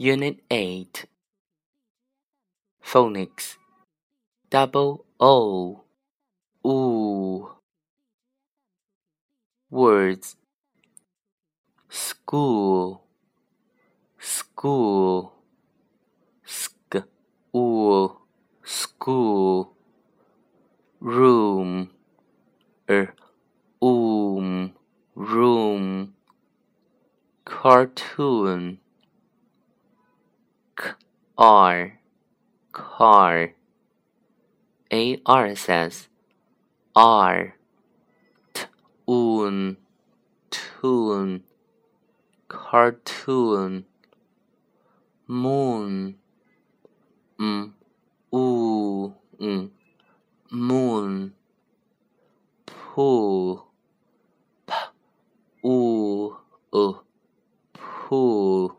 Unit 8 Phonics Double O. Oo Words. School. School. Sk. Oo School. Room. Er. Oom. Room. Cartoon R. Car AR says R. Tune tune cartoon moon mm, moon pool p oo pool